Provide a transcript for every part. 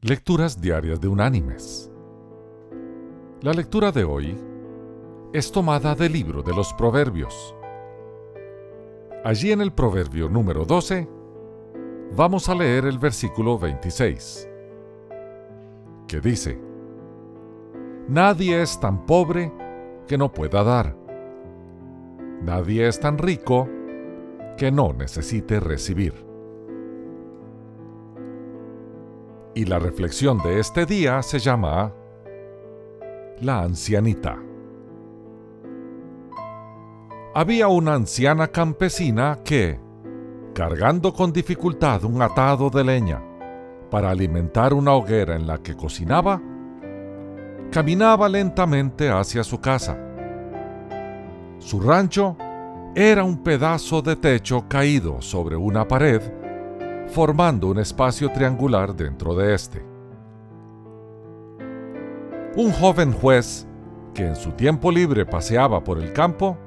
Lecturas Diarias de Unánimes. La lectura de hoy es tomada del libro de los Proverbios. Allí en el Proverbio número 12 vamos a leer el versículo 26, que dice, Nadie es tan pobre que no pueda dar. Nadie es tan rico que no necesite recibir. Y la reflexión de este día se llama La ancianita. Había una anciana campesina que, cargando con dificultad un atado de leña para alimentar una hoguera en la que cocinaba, caminaba lentamente hacia su casa. Su rancho era un pedazo de techo caído sobre una pared formando un espacio triangular dentro de este. Un joven juez, que en su tiempo libre paseaba por el campo,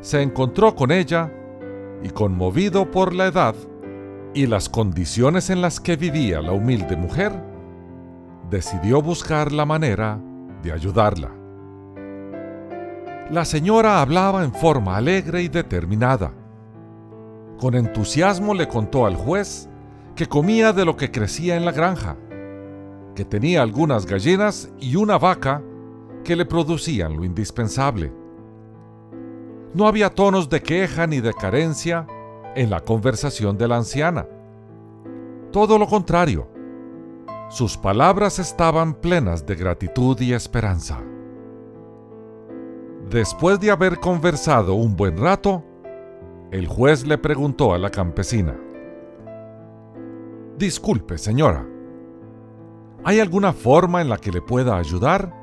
se encontró con ella y conmovido por la edad y las condiciones en las que vivía la humilde mujer, decidió buscar la manera de ayudarla. La señora hablaba en forma alegre y determinada con entusiasmo le contó al juez que comía de lo que crecía en la granja, que tenía algunas gallinas y una vaca que le producían lo indispensable. No había tonos de queja ni de carencia en la conversación de la anciana. Todo lo contrario, sus palabras estaban plenas de gratitud y esperanza. Después de haber conversado un buen rato, el juez le preguntó a la campesina, Disculpe, señora, ¿hay alguna forma en la que le pueda ayudar?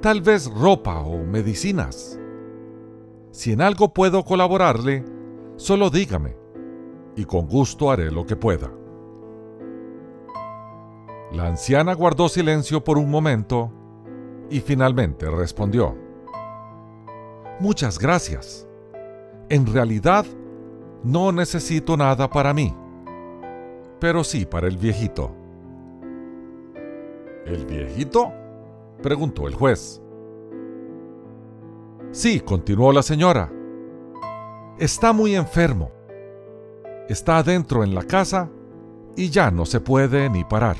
Tal vez ropa o medicinas. Si en algo puedo colaborarle, solo dígame, y con gusto haré lo que pueda. La anciana guardó silencio por un momento y finalmente respondió, Muchas gracias. En realidad, no necesito nada para mí, pero sí para el viejito. ¿El viejito? preguntó el juez. Sí, continuó la señora. Está muy enfermo. Está adentro en la casa y ya no se puede ni parar.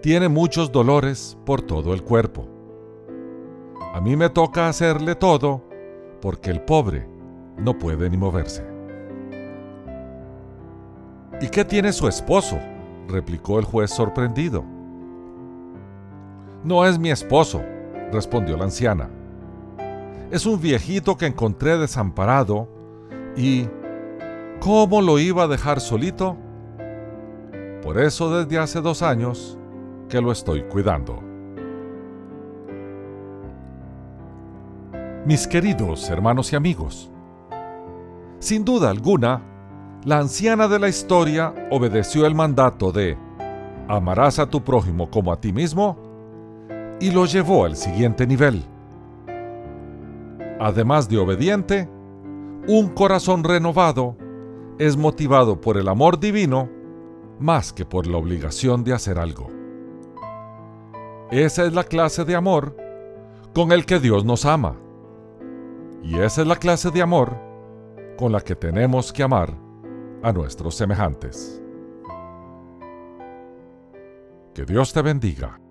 Tiene muchos dolores por todo el cuerpo. A mí me toca hacerle todo porque el pobre no puede ni moverse. ¿Y qué tiene su esposo? replicó el juez sorprendido. No es mi esposo, respondió la anciana. Es un viejito que encontré desamparado y... ¿Cómo lo iba a dejar solito? Por eso desde hace dos años que lo estoy cuidando. Mis queridos hermanos y amigos, sin duda alguna, la anciana de la historia obedeció el mandato de amarás a tu prójimo como a ti mismo y lo llevó al siguiente nivel. Además de obediente, un corazón renovado es motivado por el amor divino más que por la obligación de hacer algo. Esa es la clase de amor con el que Dios nos ama. Y esa es la clase de amor con la que tenemos que amar a nuestros semejantes. Que Dios te bendiga.